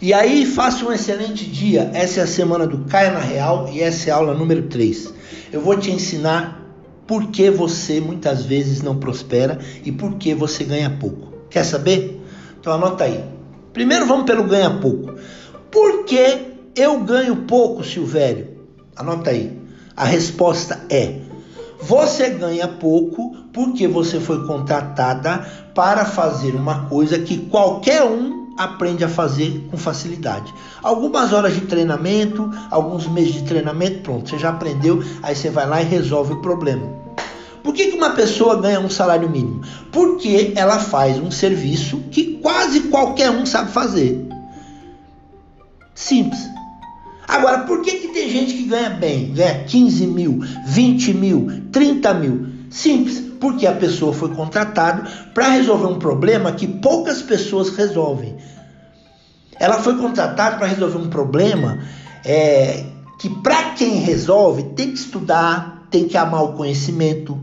E aí, faça um excelente dia. Essa é a semana do Caia na Real e essa é a aula número 3. Eu vou te ensinar por que você muitas vezes não prospera e por que você ganha pouco. Quer saber? Então anota aí. Primeiro vamos pelo ganha pouco. Por que eu ganho pouco, Silvério? Anota aí. A resposta é: você ganha pouco porque você foi contratada para fazer uma coisa que qualquer um aprende a fazer com facilidade. Algumas horas de treinamento, alguns meses de treinamento, pronto, você já aprendeu, aí você vai lá e resolve o problema. Por que, que uma pessoa ganha um salário mínimo? Porque ela faz um serviço que quase qualquer um sabe fazer. Simples. Agora, por que, que tem gente que ganha bem? Ganha 15 mil, 20 mil, 30 mil? Simples porque a pessoa foi contratada para resolver um problema que poucas pessoas resolvem. Ela foi contratada para resolver um problema é, que, para quem resolve, tem que estudar, tem que amar o conhecimento,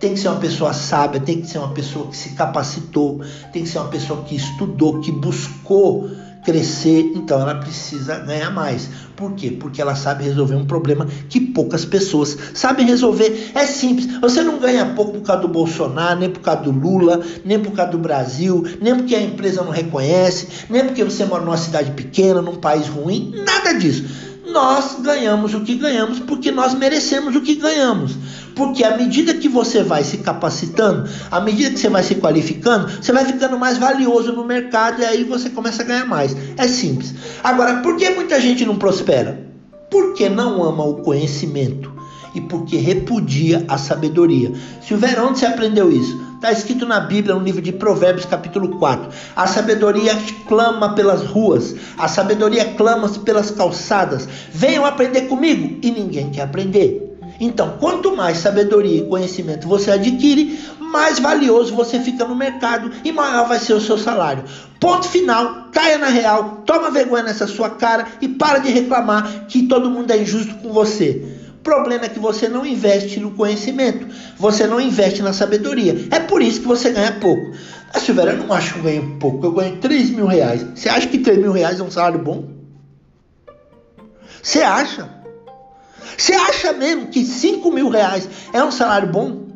tem que ser uma pessoa sábia, tem que ser uma pessoa que se capacitou, tem que ser uma pessoa que estudou, que buscou crescer, então ela precisa ganhar mais. Por quê? Porque ela sabe resolver um problema que poucas pessoas sabem resolver. É simples. Você não ganha pouco por causa do Bolsonaro, nem por causa do Lula, nem por causa do Brasil, nem porque a empresa não reconhece, nem porque você mora numa cidade pequena, num país ruim, nada disso. Nós ganhamos o que ganhamos porque nós merecemos o que ganhamos. Porque à medida que você vai se capacitando, à medida que você vai se qualificando, você vai ficando mais valioso no mercado e aí você começa a ganhar mais. É simples. Agora, por que muita gente não prospera? Porque não ama o conhecimento e porque repudia a sabedoria. Silvério, onde você aprendeu isso? Está escrito na Bíblia, no livro de Provérbios, capítulo 4. A sabedoria clama pelas ruas, a sabedoria clama pelas calçadas. Venham aprender comigo. E ninguém quer aprender. Então, quanto mais sabedoria e conhecimento você adquire, mais valioso você fica no mercado e maior vai ser o seu salário. Ponto final, caia na real, toma vergonha nessa sua cara e para de reclamar que todo mundo é injusto com você. Problema é que você não investe no conhecimento, você não investe na sabedoria. É por isso que você ganha pouco. Ah, Silveira, eu não acho que eu ganho pouco, eu ganho 3 mil reais. Você acha que 3 mil reais é um salário bom? Você acha? Você acha mesmo que 5 mil reais é um salário bom?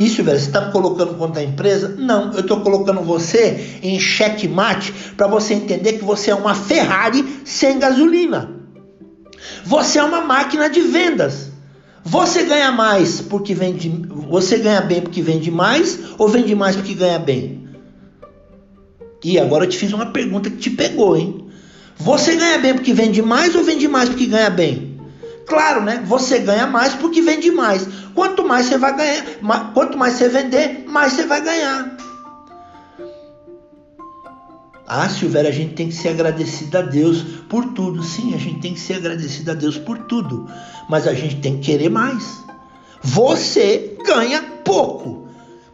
Isso, velho, você está me colocando contra a empresa? Não, eu estou colocando você em checkmate para você entender que você é uma Ferrari sem gasolina. Você é uma máquina de vendas. Você ganha mais porque vende, você ganha bem porque vende mais ou vende mais porque ganha bem? E agora eu te fiz uma pergunta que te pegou, hein? Você ganha bem porque vende mais ou vende mais porque ganha bem? Claro, né? Você ganha mais porque vende mais. Quanto mais você vai ganhar, quanto mais você vender, mais você vai ganhar. Ah, Silvério, a gente tem que ser agradecido a Deus por tudo. Sim, a gente tem que ser agradecido a Deus por tudo. Mas a gente tem que querer mais. Você ganha pouco.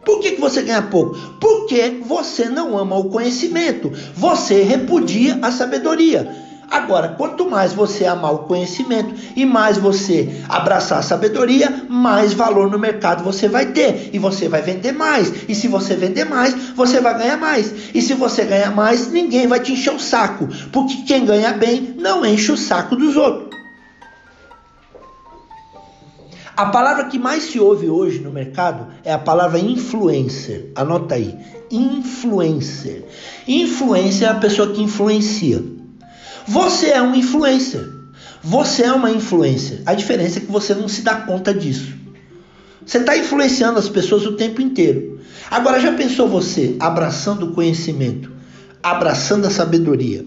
Por que, que você ganha pouco? Porque você não ama o conhecimento, você repudia a sabedoria. Agora, quanto mais você amar o conhecimento e mais você abraçar a sabedoria, mais valor no mercado você vai ter e você vai vender mais. E se você vender mais, você vai ganhar mais. E se você ganhar mais, ninguém vai te encher o saco, porque quem ganha bem não enche o saco dos outros. A palavra que mais se ouve hoje no mercado é a palavra influencer. Anota aí. Influencer. Influencer é a pessoa que influencia. Você é um influencer. Você é uma influencer. A diferença é que você não se dá conta disso. Você está influenciando as pessoas o tempo inteiro. Agora, já pensou você abraçando o conhecimento, abraçando a sabedoria?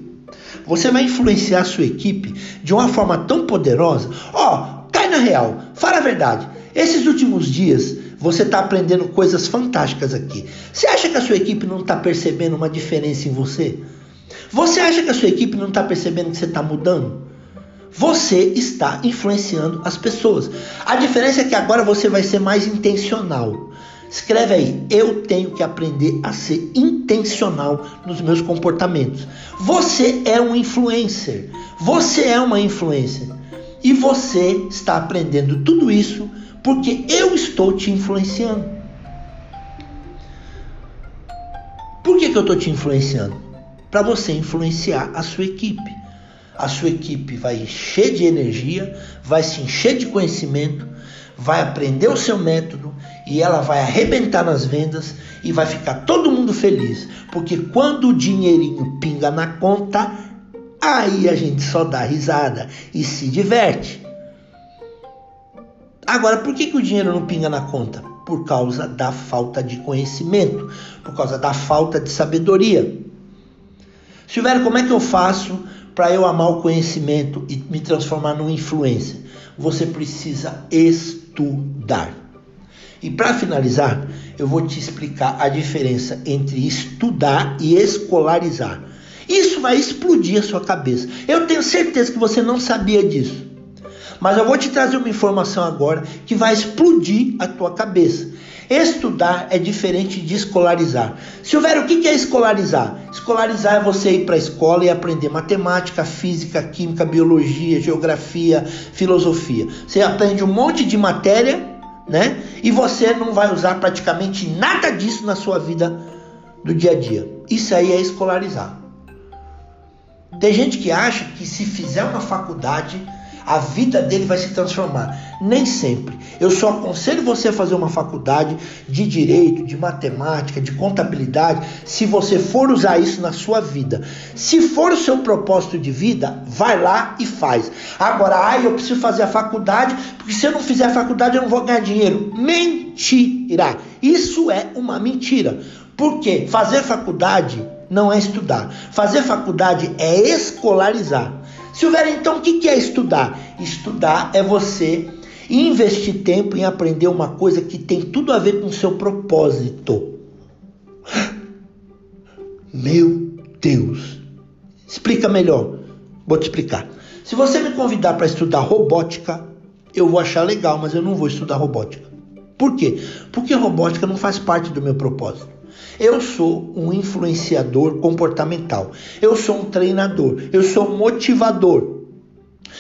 Você vai influenciar a sua equipe de uma forma tão poderosa. Ó, Cai na real, fala a verdade. Esses últimos dias você está aprendendo coisas fantásticas aqui. Você acha que a sua equipe não está percebendo uma diferença em você? Você acha que a sua equipe não está percebendo que você está mudando? Você está influenciando as pessoas. A diferença é que agora você vai ser mais intencional. Escreve aí, eu tenho que aprender a ser intencional nos meus comportamentos. Você é um influencer. Você é uma influencer. E você está aprendendo tudo isso porque eu estou te influenciando. Por que, que eu estou te influenciando? Para você influenciar a sua equipe. A sua equipe vai encher de energia, vai se encher de conhecimento, vai aprender o seu método e ela vai arrebentar nas vendas e vai ficar todo mundo feliz. Porque quando o dinheirinho pinga na conta, aí a gente só dá risada e se diverte. Agora, por que, que o dinheiro não pinga na conta? Por causa da falta de conhecimento, por causa da falta de sabedoria. Silvério, como é que eu faço para eu amar o conhecimento e me transformar num influencer? Você precisa estudar. E para finalizar, eu vou te explicar a diferença entre estudar e escolarizar. Isso vai explodir a sua cabeça. Eu tenho certeza que você não sabia disso. Mas eu vou te trazer uma informação agora que vai explodir a tua cabeça. Estudar é diferente de escolarizar. Silvério, o que é escolarizar? Escolarizar é você ir para a escola e aprender matemática, física, química, biologia, geografia, filosofia. Você aprende um monte de matéria, né? E você não vai usar praticamente nada disso na sua vida do dia a dia. Isso aí é escolarizar. Tem gente que acha que se fizer uma faculdade a vida dele vai se transformar. Nem sempre. Eu só aconselho você a fazer uma faculdade de direito, de matemática, de contabilidade, se você for usar isso na sua vida. Se for o seu propósito de vida, vai lá e faz. Agora, ai, eu preciso fazer a faculdade, porque se eu não fizer a faculdade eu não vou ganhar dinheiro. Mentira! Isso é uma mentira. Porque fazer faculdade não é estudar. Fazer faculdade é escolarizar. Silvério, então o que é estudar? Estudar é você investir tempo em aprender uma coisa que tem tudo a ver com o seu propósito. Meu Deus! Explica melhor. Vou te explicar. Se você me convidar para estudar robótica, eu vou achar legal, mas eu não vou estudar robótica. Por quê? Porque robótica não faz parte do meu propósito. Eu sou um influenciador comportamental. Eu sou um treinador. Eu sou um motivador.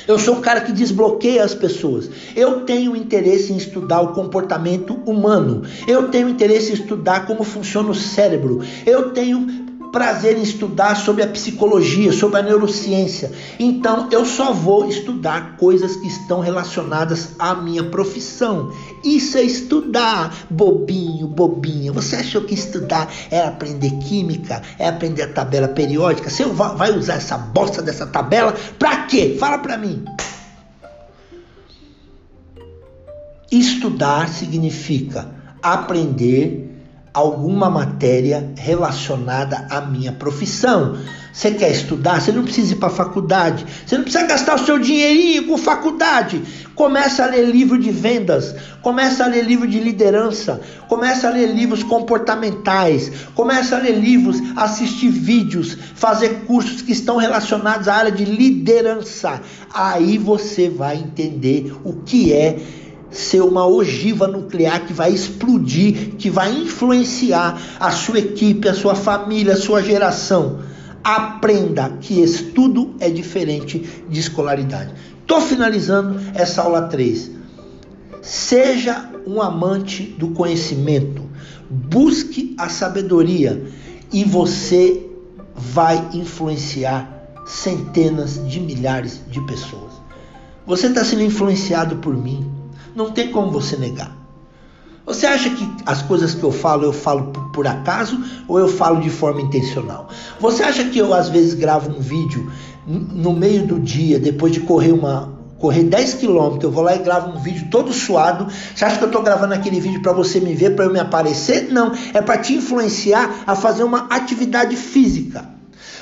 Eu sou um cara que desbloqueia as pessoas. Eu tenho interesse em estudar o comportamento humano. Eu tenho interesse em estudar como funciona o cérebro. Eu tenho prazer em estudar sobre a psicologia, sobre a neurociência. Então eu só vou estudar coisas que estão relacionadas à minha profissão. Isso é estudar, bobinho, bobinha. Você achou que estudar é aprender química, é aprender a tabela periódica? Você vai usar essa bosta dessa tabela para quê? Fala para mim. Estudar significa aprender alguma matéria relacionada à minha profissão. Você quer estudar? Você não precisa ir para a faculdade. Você não precisa gastar o seu dinheirinho com faculdade. Começa a ler livro de vendas, começa a ler livro de liderança, começa a ler livros comportamentais, começa a ler livros, assistir vídeos, fazer cursos que estão relacionados à área de liderança. Aí você vai entender o que é ser uma ogiva nuclear que vai explodir, que vai influenciar a sua equipe, a sua família, a sua geração. Aprenda que estudo é diferente de escolaridade. Estou finalizando essa aula 3. Seja um amante do conhecimento, busque a sabedoria e você vai influenciar centenas de milhares de pessoas. Você está sendo influenciado por mim, não tem como você negar. Você acha que as coisas que eu falo, eu falo por, acaso ou eu falo de forma intencional? Você acha que eu às vezes gravo um vídeo no meio do dia, depois de correr uma correr 10 quilômetros, eu vou lá e gravo um vídeo todo suado. Você acha que eu estou gravando aquele vídeo para você me ver, para eu me aparecer? Não, é para te influenciar a fazer uma atividade física.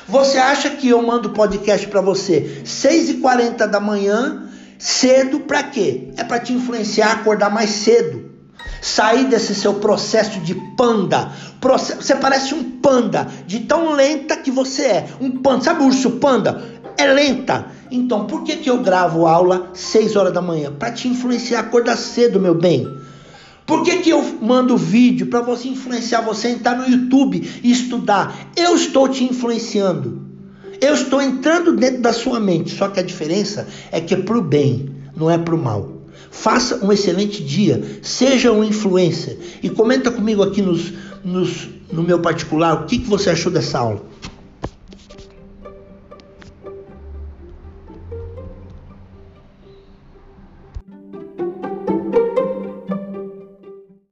Você acha que eu mando podcast para você 6h40 da manhã Cedo para quê? É para te influenciar a acordar mais cedo. Sair desse seu processo de panda. Você parece um panda, de tão lenta que você é. Um panda, sabe o urso panda? É lenta. Então, por que, que eu gravo aula 6 horas da manhã? Para te influenciar a acordar cedo, meu bem. Por que, que eu mando vídeo para você influenciar você entrar no YouTube e estudar? Eu estou te influenciando. Eu estou entrando dentro da sua mente, só que a diferença é que é para o bem, não é para o mal. Faça um excelente dia, seja um influencer e comenta comigo aqui nos, nos, no meu particular o que, que você achou dessa aula.